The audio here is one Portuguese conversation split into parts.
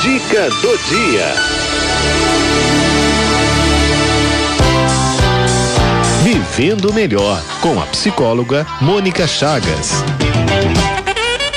Dica do dia. Vivendo melhor com a psicóloga Mônica Chagas.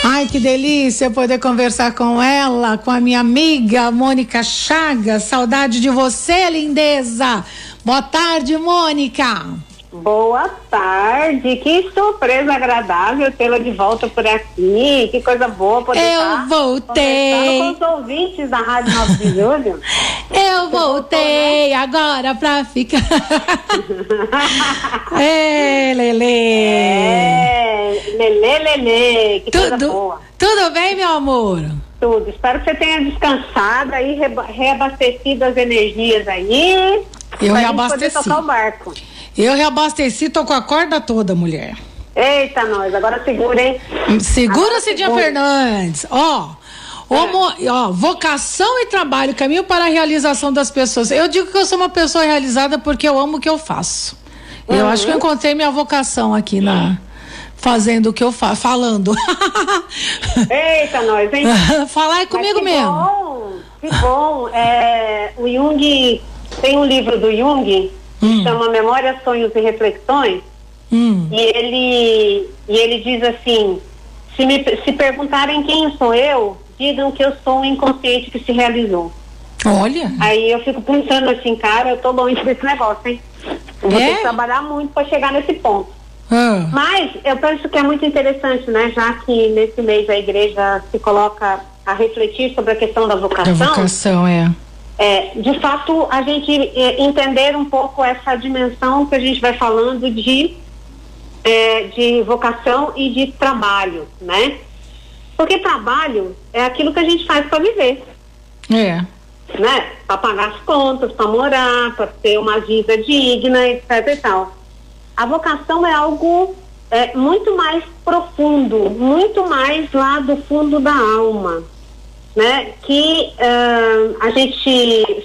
Ai, que delícia poder conversar com ela, com a minha amiga Mônica Chagas. Saudade de você, lindeza. Boa tarde, Mônica. Boa tarde, que surpresa agradável tê-la de volta por aqui, que coisa boa poder Eu estar voltei. com os ouvintes da Rádio 9 de Julho. Eu voltei agora pra ficar. Ei, Lele. É, lelê, lelê, que coisa Tudo, boa. tudo bem, meu amor? Tudo, espero que você tenha descansado aí, reabastecido as energias aí. Eu pra reabasteci. gente poder tocar o barco. Eu reabasteci, tô com a corda toda, mulher. Eita, nós, agora segura, hein? Segura, Cidinha. Fernandes. Ó, homo- ó, vocação e trabalho, caminho para a realização das pessoas. Eu digo que eu sou uma pessoa realizada porque eu amo o que eu faço. Eu acho que eu encontrei minha vocação aqui na fazendo o que eu faço, falando. Eita, nós, hein? Falar é comigo que mesmo. Bom, que bom. É, o Jung tem um livro do Jung que chama Memórias, Sonhos e Reflexões. Hum, E ele, e ele diz assim: se, me, se perguntarem quem sou eu, digam que eu sou um inconsciente que se realizou. olha. Aí eu fico pensando assim, cara, eu tô longe desse negócio, hein? Eu vou É? ter que trabalhar muito para chegar nesse ponto. Ah, Mas eu penso que é muito interessante, né? Já que nesse mês a igreja se coloca a refletir sobre a questão da a vocação. vocação é. É, de fato, a gente é, entender um pouco essa dimensão que a gente vai falando de, é, de vocação e de trabalho, né? Porque trabalho é aquilo que a gente faz para viver, É. né? Para pagar as contas, para morar, para ter uma vida digna, etc e tal. A vocação é algo é, muito mais profundo, muito mais lá do fundo da alma, né? Que ah, a gente,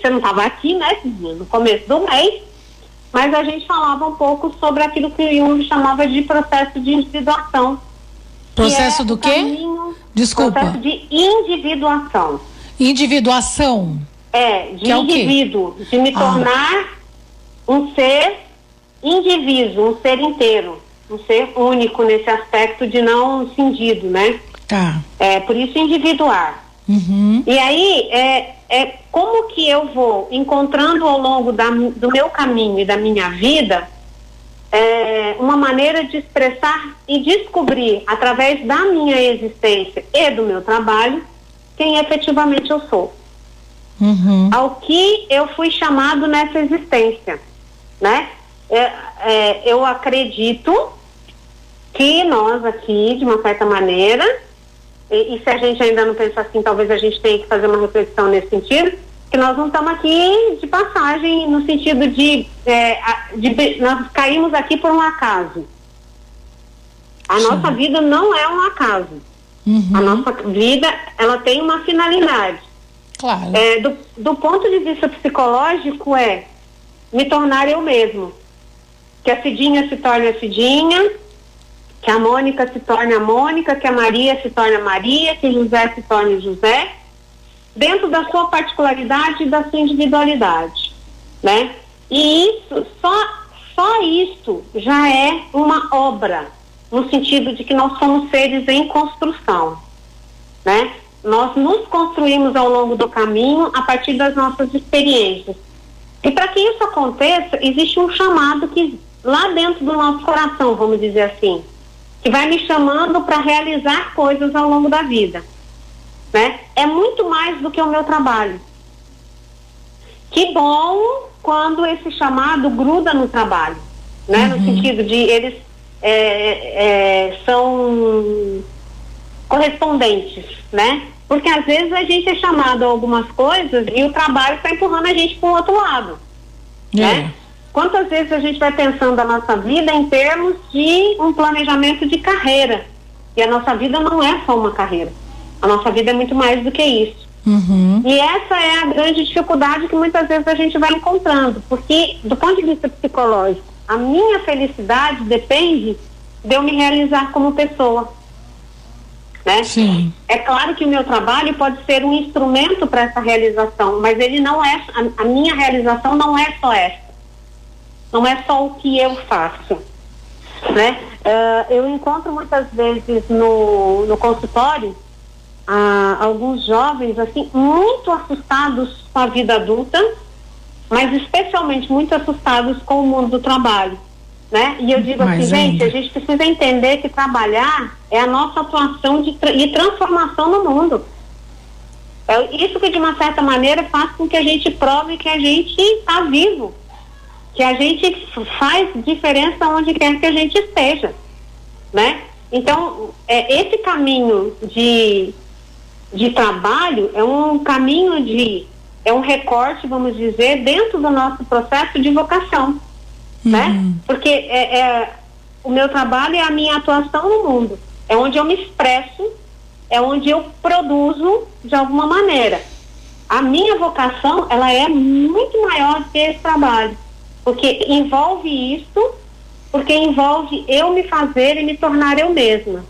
você não estava aqui, né? No começo do mês, mas a gente falava um pouco sobre aquilo que o Jung chamava de processo de individuação. que Processo é do quê? caminho- Desculpa. Processo de individuação. Individuação. É, de Que é indivíduo, de me Ah. tornar um ser indivíduo, um ser inteiro, um ser único nesse aspecto de não cindido, né? Tá. É, por isso individuar. Uhum. E aí, é, é como que eu vou encontrando ao longo da, do meu caminho e da minha vida é, uma maneira de expressar e descobrir, através da minha existência e do meu trabalho, quem efetivamente eu sou Uhum. ao que eu fui chamado nessa existência, né? É, é, eu acredito que nós aqui, de uma certa maneira, e, e se a gente ainda não pensa assim, talvez a gente tenha que fazer uma reflexão nesse sentido, que nós não estamos aqui de passagem no sentido de, é, de- nós caímos aqui por um acaso. A Sim. nossa vida não é um acaso. Uhum. A nossa vida, ela tem uma finalidade. Claro. É, do, do ponto de vista psicológico é me tornar eu mesmo. Que a Cidinha se torne a Cidinha, que a Mônica se torne a Mônica, que a Maria se torne a Maria, que José se torne José, dentro da sua particularidade e da sua individualidade, né? E isso, só, só isso já é uma obra, no sentido de que nós somos seres em construção né? Nós nos construímos ao longo do caminho a partir das nossas experiências. E para que isso aconteça, existe um chamado que lá dentro do nosso coração, vamos dizer assim, que vai me chamando para realizar coisas ao longo da vida, né? É muito mais do que o meu trabalho. Que bom quando esse chamado gruda no trabalho, né? No sentido de eles é, é, são correspondentes, né? Porque às vezes a gente é chamado a algumas coisas e o trabalho está empurrando a gente para o outro lado, É. né? Quantas vezes a gente vai pensando a nossa vida em termos de um planejamento de carreira? E a nossa vida não é só uma carreira. A nossa vida é muito mais do que isso. Uhum. E essa é a grande dificuldade que muitas vezes a gente vai encontrando, porque do ponto de vista psicológico, a minha felicidade depende de eu me realizar como pessoa. Né? Sim. É claro que o meu trabalho pode ser um instrumento para essa realização, mas ele não é a, a, minha realização não é só essa. Não é só o que eu faço, né? Uh, eu encontro muitas vezes no, no consultório uh, alguns jovens assim muito assustados com a vida adulta, mas especialmente muito assustados com o mundo do trabalho né? E eu digo assim, gente, a gente precisa entender que trabalhar é a nossa atuação de, de transformação no mundo. É isso que de uma certa maneira faz com que a gente prove que a gente está vivo, que a gente faz diferença onde quer que a gente esteja, né? Então, é, esse caminho de, de trabalho é um caminho de, é um recorte, vamos dizer, dentro do nosso processo de vocação né? uhum. né? Porque é, é, o meu trabalho é a minha atuação no mundo. É onde eu me expresso, é onde eu produzo de alguma maneira. A minha vocação, ela é muito maior que esse trabalho, porque envolve isso, porque envolve eu me fazer e me tornar eu mesma.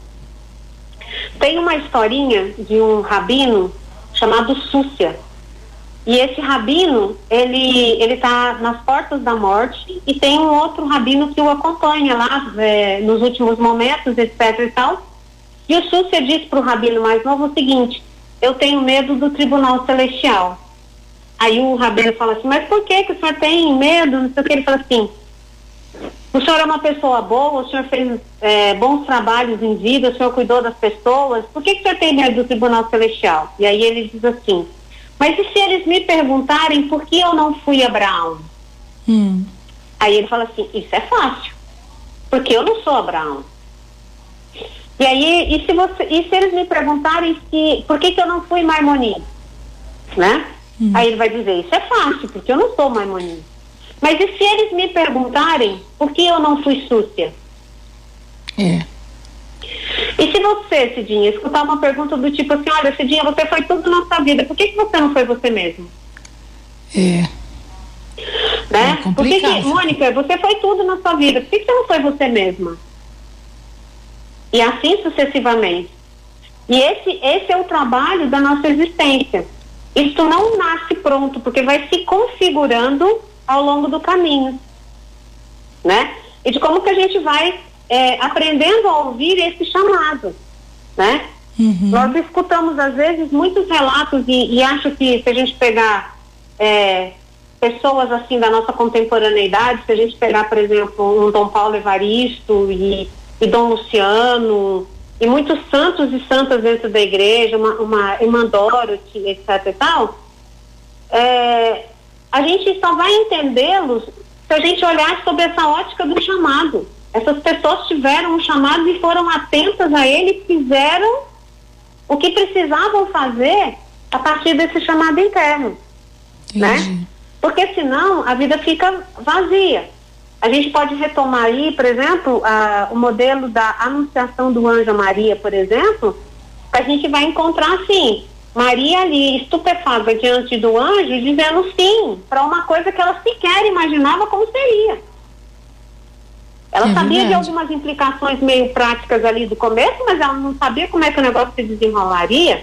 Tem uma historinha de um rabino chamado Súcia. E esse rabino, ele ele está nas portas da morte e tem um outro rabino que o acompanha lá é, nos últimos momentos, etc e tal. E o Súcia diz para o rabino mais novo o seguinte: eu tenho medo do tribunal celestial. Aí o rabino fala assim: mas por que que o senhor tem medo? Não sei o que ele fala assim. O senhor é uma pessoa boa, o senhor fez é, bons trabalhos em vida, o senhor cuidou das pessoas, por que, que o senhor tem medo do tribunal celestial? E aí ele diz assim: mas e se eles me perguntarem por que eu não fui Abraão? Hum. Aí ele fala assim: Isso é fácil, porque eu não sou Abraão. E aí, e se, você, e se eles me perguntarem se, por que, que eu não fui Maimonides? Né? Hum. Aí ele vai dizer: Isso é fácil, porque eu não sou Maimonides. Mas e se eles me perguntarem por que eu não fui Súcia? É. E se você, Cidinha, escutar uma pergunta do tipo assim, olha, Cidinha, você foi tudo na sua vida, por que, que você não foi você mesmo? É. Né? É por que, que, Mônica, você foi tudo na sua vida, por que, que você não foi você mesma? E assim sucessivamente. E esse, esse é o trabalho da nossa existência. Isto não nasce pronto, porque vai se configurando ao longo do caminho. Né? E de como que a gente vai é, aprendendo a ouvir esse chamado, né? Uhum. Nós escutamos às vezes muitos relatos e, e acho que se a gente pegar é, pessoas assim da nossa contemporaneidade, se a gente pegar, por exemplo, um Dom Paulo Evaristo e, e Dom Luciano e muitos santos e santas dentro da igreja, uma, uma irmã Dorothy, etc e tal, é, a gente só vai entendê-los se a gente olhar sobre essa ótica do chamado. Essas pessoas tiveram um chamado e foram atentas a ele, fizeram o que precisavam fazer a partir desse chamado interno, né? Porque senão a vida fica vazia. A gente pode retomar aí, por exemplo, a, o modelo da anunciação do anjo Maria, por exemplo, a gente vai encontrar assim, Maria ali estupefada diante do anjo, dizendo sim para uma coisa que ela sequer imaginava como seria. Ela é sabia verdade. de algumas implicações meio práticas ali do começo, mas ela não sabia como é que o negócio se desenrolaria,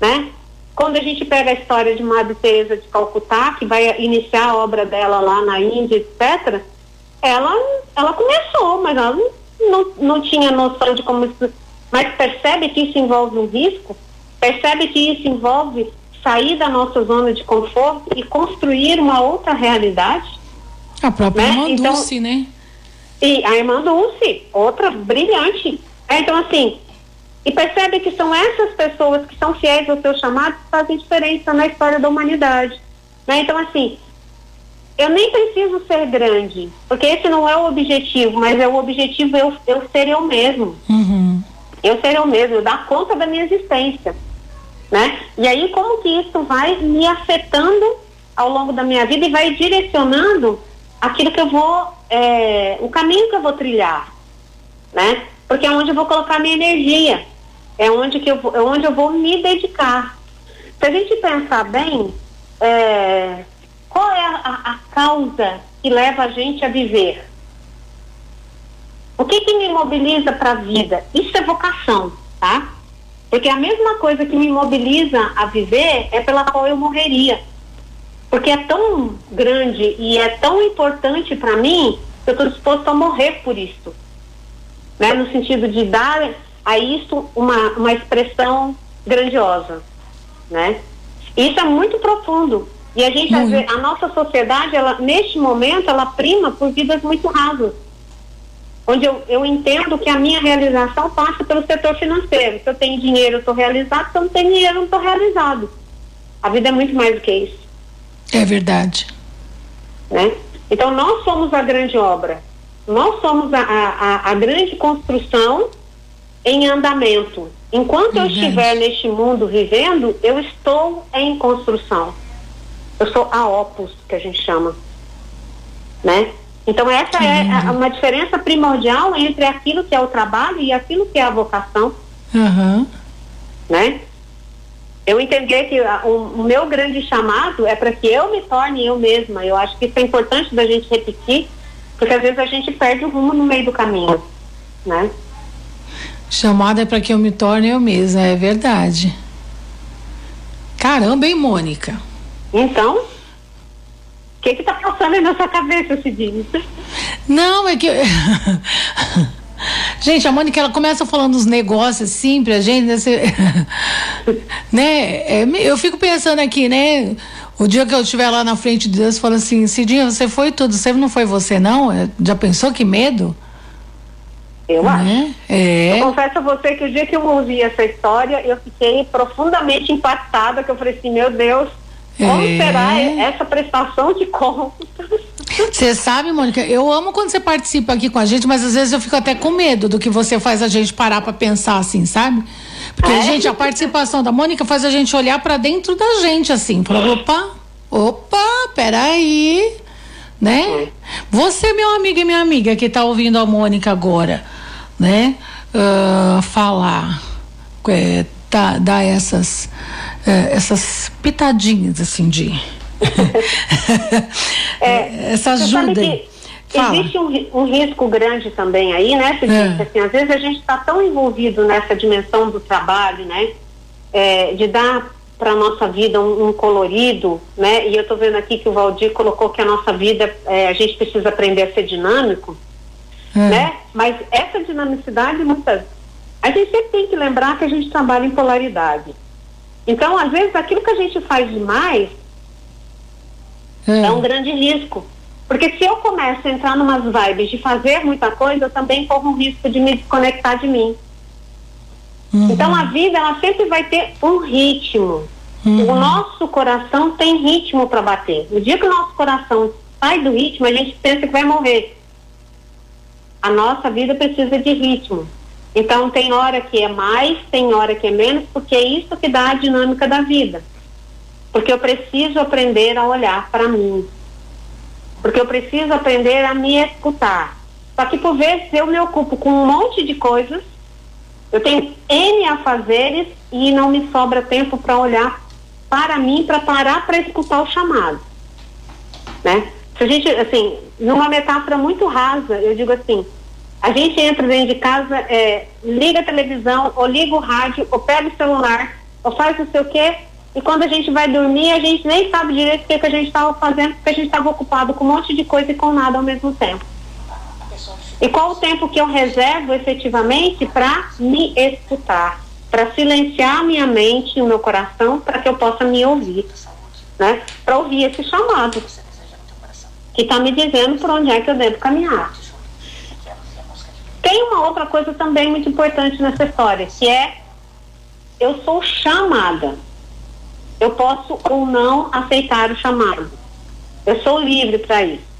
né? Quando a gente pega a história de Madre Teresa de Calcutá, que vai iniciar a obra dela lá na Índia, etc., ela, ela começou, mas ela não, não, tinha noção de como isso. Mas percebe que isso envolve um risco, percebe que isso envolve sair da nossa zona de conforto e construir uma outra realidade. A própria né? Manduce, então, né? E a irmã Dulce, outra brilhante. É, então, assim, e percebe que são essas pessoas que são fiéis ao seu chamado que fazem diferença na história da humanidade. Né? Então, assim, eu nem preciso ser grande, porque esse não é o objetivo, mas é o objetivo eu, eu ser eu mesmo. Uhum. Eu ser eu mesmo, eu dar conta da minha existência. Né? E aí, como que isso vai me afetando ao longo da minha vida e vai direcionando aquilo que eu vou, é, o caminho que eu vou trilhar, né? Porque é onde eu vou colocar minha energia, é onde, que eu, vou, é onde eu vou me dedicar. Se a gente pensar bem, é, qual é a, a, causa que leva a gente a viver? O que, que me mobiliza para a vida? Isso é vocação, tá? Porque a mesma coisa que me mobiliza a viver é pela qual eu morreria. Porque é tão grande e é tão importante para mim que eu estou disposto a morrer por isso. Né? No sentido de dar a isso uma, uma expressão grandiosa. Né? Isso é muito profundo. E a gente, vezes, a nossa sociedade, ela, neste momento, ela prima por vidas muito rasas onde eu, eu entendo que a minha realização passa pelo setor financeiro. Se eu tenho dinheiro, eu estou realizado. Se eu não tenho dinheiro, eu não estou realizado. A vida é muito mais do que isso. É verdade. Né? Então, nós somos a grande obra. Nós somos a, a, a grande construção em andamento. Enquanto verdade. eu estiver neste mundo vivendo, eu estou em construção. Eu sou a opus, que a gente chama. Né? Então, essa é uma diferença primordial entre aquilo que é o trabalho e aquilo que é a vocação. Uhum. Né? Eu entender que o, meu grande chamado é para que eu me torne eu mesma. Eu acho que isso é importante da gente repetir, porque às vezes a gente perde o rumo no meio do caminho. Né? Chamado é para que eu me torne eu mesma, é verdade. Caramba, hein, Mônica? Então, o que está passando aí na sua cabeça, Cidinho? Não, é que. Gente, a Mônica, ela começa falando dos negócios assim pra gente, né? Você... né? É, eu fico pensando aqui, né? O dia que eu estiver lá na frente de Deus, fala assim, Cidinha, você foi tudo, você não foi você, não? É, já pensou que medo? Eu acho. Né? É. Eu confesso a você que o dia que eu ouvi essa história, eu fiquei profundamente impactada, que eu falei assim, meu Deus, como é. será essa prestação de contas? Você sabe, Mônica, eu amo quando você participa aqui com a gente, mas às vezes eu fico até com medo do que você faz a gente parar para pensar assim, sabe? Porque, é? gente, a participação da Mônica faz a gente olhar para dentro da gente, assim, falar, opa, opa, peraí, né? Você, meu amigo e minha amiga que tá ouvindo a Mônica agora, né? Uh, falar, é, tá, dar essas é, essas pitadinhas assim de é, essa ajuda. Existe um, um, risco grande também aí, né, É. Assim, às vezes a gente está tão envolvido nessa dimensão do trabalho, né, é, de dar para nossa vida um, um, colorido, né? E eu estou vendo aqui que o Valdir colocou que a nossa vida é, a gente precisa aprender a ser dinâmico, é. né? Mas essa dinamicidade muitas a gente sempre tem que lembrar que a gente trabalha em polaridade. Então, às vezes, aquilo que a gente faz demais é, é um grande risco. Porque se eu começo a entrar numas vibes de fazer muita coisa, eu também corro um risco de me desconectar de mim. Uhum. Então a vida ela sempre vai ter um ritmo. Uhum. O nosso coração tem ritmo para bater. No dia que o nosso coração sai do ritmo, a gente pensa que vai morrer. A nossa vida precisa de ritmo. Então tem hora que é mais, tem hora que é menos, porque é isso que dá a dinâmica da vida. Porque eu preciso aprender a olhar para mim. Porque eu preciso aprender a me escutar. Só que por vezes eu me ocupo com um monte de coisas, eu tenho N a fazeres e não me sobra tempo para olhar para mim, para parar para escutar o chamado. Né? Se a gente, assim, numa metáfora muito rasa, eu digo assim, a gente entra dentro de casa, é, liga a televisão, ou liga o rádio, ou pega o celular, ou faz não sei o quê, e quando a gente vai dormir, a gente nem sabe direito o que, que a gente estava fazendo, porque a gente estava ocupado com um monte de coisa e com nada ao mesmo tempo. E qual o tempo que eu reservo efetivamente para me escutar, para silenciar minha mente e o meu coração, para que eu possa me ouvir, né? Para ouvir esse chamado que está me dizendo por onde é que eu devo caminhar. Tem uma outra coisa também muito importante nessa história, que é eu sou chamada. Eu posso ou não aceitar o chamado. Eu sou livre para isso.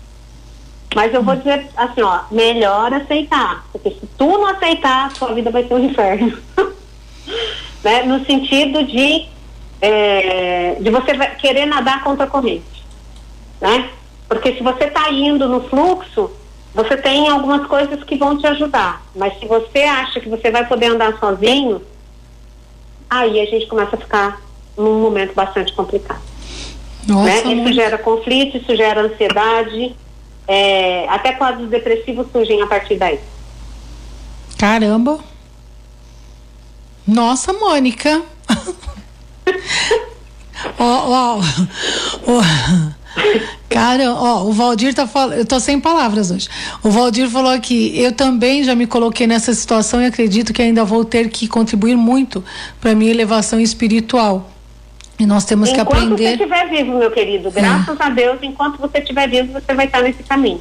Mas eu vou dizer assim, ó, melhor aceitar. Porque se tu não aceitar, sua vida vai ser um inferno. né? No sentido de, é, de você querer nadar contra a corrente. Né? Porque se você está indo no fluxo, você tem algumas coisas que vão te ajudar, mas se você acha que você vai poder andar sozinho, aí a gente começa a ficar num momento bastante complicado. Nossa, né? Isso gera conflito, isso gera ansiedade, é, até quadros depressivos surgem a partir daí. Caramba! Nossa, Mônica. Ó, ó, ó. Cara, ó, o Valdir tá falando. Eu tô sem palavras hoje. O Valdir falou aqui: eu também já me coloquei nessa situação e acredito que ainda vou ter que contribuir muito para minha elevação espiritual. E nós temos enquanto que aprender. Enquanto você estiver vivo, meu querido, graças é. a Deus, enquanto você estiver vivo, você vai estar nesse caminho.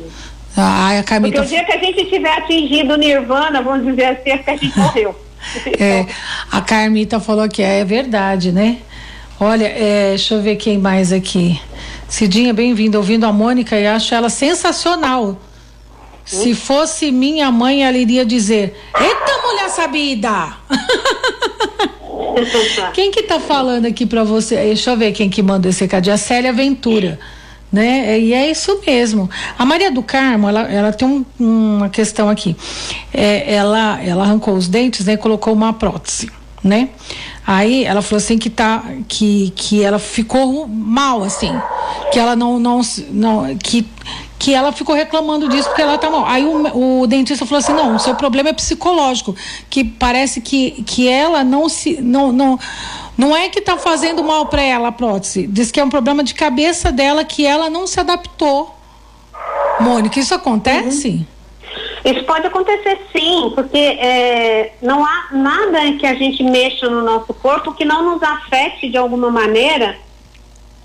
Ah, a Carmita... Porque o dia que a gente tiver atingido o nirvana, vamos dizer assim, é que a gente morreu. é, a Carmita falou que é, é verdade, né? Olha, é, deixa eu ver quem mais aqui. Cidinha, bem-vinda, ouvindo a Mônica e acho ela sensacional. Se fosse minha mãe, ela iria dizer: Eita, mulher sabida! quem que tá falando aqui para você? Deixa eu ver quem que mandou esse recado. A Célia Ventura. Né? E é isso mesmo. A Maria do Carmo, ela, ela tem um, uma questão aqui. É, ela, ela arrancou os dentes né, e colocou uma prótese, né? Aí ela falou assim que tá que, que ela ficou mal assim, que ela não não não que que ela ficou reclamando disso porque ela tá mal. Aí o, o dentista falou assim: "Não, o seu problema é psicológico, que parece que que ela não se não não não é que tá fazendo mal para ela a prótese. Diz que é um problema de cabeça dela que ela não se adaptou. Mônica, isso acontece? Uhum. Isso pode acontecer sim, porque é, não há nada que a gente mexa no nosso corpo que não nos afete de alguma maneira,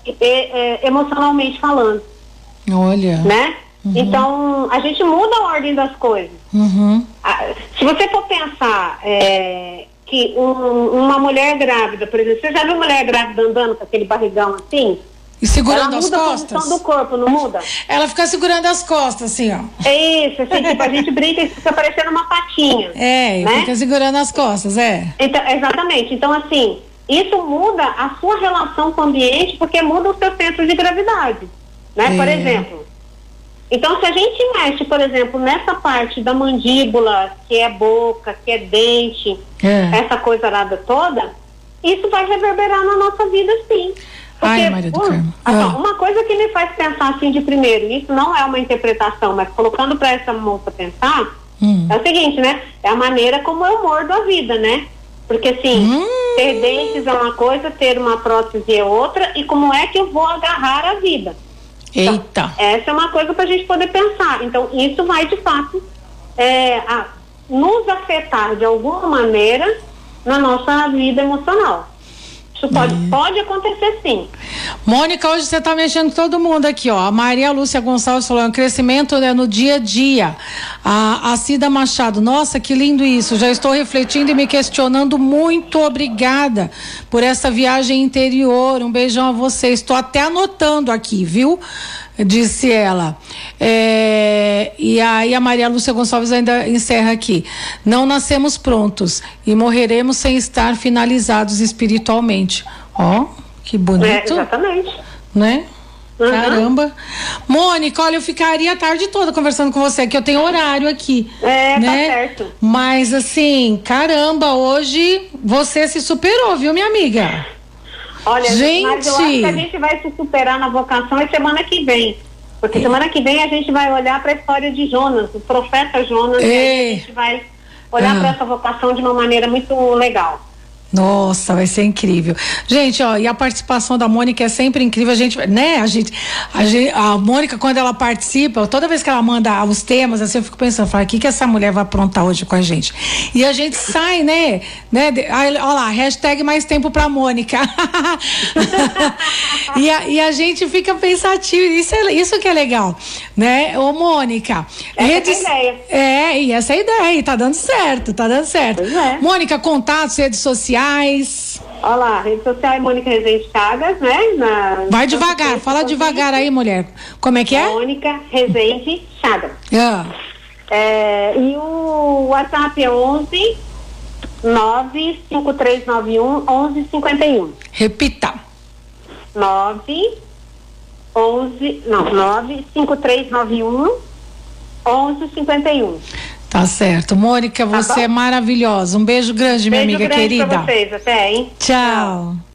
é, é, emocionalmente falando. Olha. Né? Uhum. Então, a gente muda a ordem das coisas. Uhum. Se você for pensar é, que um, uma mulher grávida, por exemplo, você já viu mulher grávida andando com aquele barrigão assim? E segurando ela as muda costas? a posição do corpo, não muda? Ela fica segurando as costas, assim, ó. É isso, assim, tipo, a gente brinca e fica parecendo uma patinha. É, né? fica segurando as costas, é. Então, exatamente. Então, assim, isso muda a sua relação com o ambiente porque muda o seu centro de gravidade, né? É. Por exemplo. Então, se a gente mexe, por exemplo, nessa parte da mandíbula, que é boca, que é dente, é. essa coisa nada toda, isso vai reverberar na nossa vida, sim. Porque, Ai, Maria do Carmo. Assim, ah. Uma coisa que me faz pensar assim de primeiro, isso não é uma interpretação, mas colocando para essa moça pensar, hum. é o seguinte, né? É a maneira como eu mordo a vida, né? Porque assim, hum. ter dentes é uma coisa, ter uma prótese é outra, e como é que eu vou agarrar a vida? Eita! Então, essa é uma coisa para a gente poder pensar. Então, isso vai de fato é, a, nos afetar de alguma maneira na nossa vida emocional. Isso pode, uhum. pode acontecer sim. Mônica, hoje você está mexendo todo mundo aqui, ó. A Maria Lúcia Gonçalves falou, é um crescimento né, no dia a dia. A, a Cida Machado, nossa, que lindo isso. Já estou refletindo e me questionando. Muito obrigada por essa viagem interior. Um beijão a você. Estou até anotando aqui, viu? Disse ela. É, e aí a Maria Lúcia Gonçalves ainda encerra aqui. Não nascemos prontos e morreremos sem estar finalizados espiritualmente. Ó, oh, que bonito. É, exatamente. Né? Uhum. Caramba. Mônica, olha, eu ficaria a tarde toda conversando com você, que eu tenho horário aqui. É, tá né? tá certo. Mas assim, caramba, hoje você se superou, viu, minha amiga? Olha, gente. mas eu acho que a gente vai se superar na vocação é semana que vem. Porque é. semana que vem a gente vai olhar para a história de Jonas, o profeta Jonas, é. e a gente vai olhar ah. para essa vocação de uma maneira muito legal. Nossa, vai ser incrível. Gente, ó, e a participação da Mônica é sempre incrível. A gente, né, a gente, a, gente, a Mônica, quando ela participa, toda vez que ela manda os temas, assim, eu fico pensando, fala, o que que essa mulher vai aprontar hoje com a gente? E a gente sai, né, né, olha lá, hashtag mais tempo pra Mônica. e, a, e a gente fica pensativo, isso, é, isso que é legal, né? Ô, Mônica. Essa redes, é a ideia. É, e essa é a ideia, e tá dando certo, tá dando certo. É. Mônica, contatos, redes sociais, sociais? Olá, rede social é Mônica Rezende Chagas, né? Na, Vai devagar, fala devagar aí, mulher. Como é que é? Mônica Rezende Chagas. Ah. É, e o WhatsApp é 11 95391 1151. Repita. 9 11 não, 95391 1151. Tá certo. Mônica, tá você é maravilhosa. Um beijo grande, minha beijo amiga grande querida. Pra vocês, até, hein? Tchau. Tchau.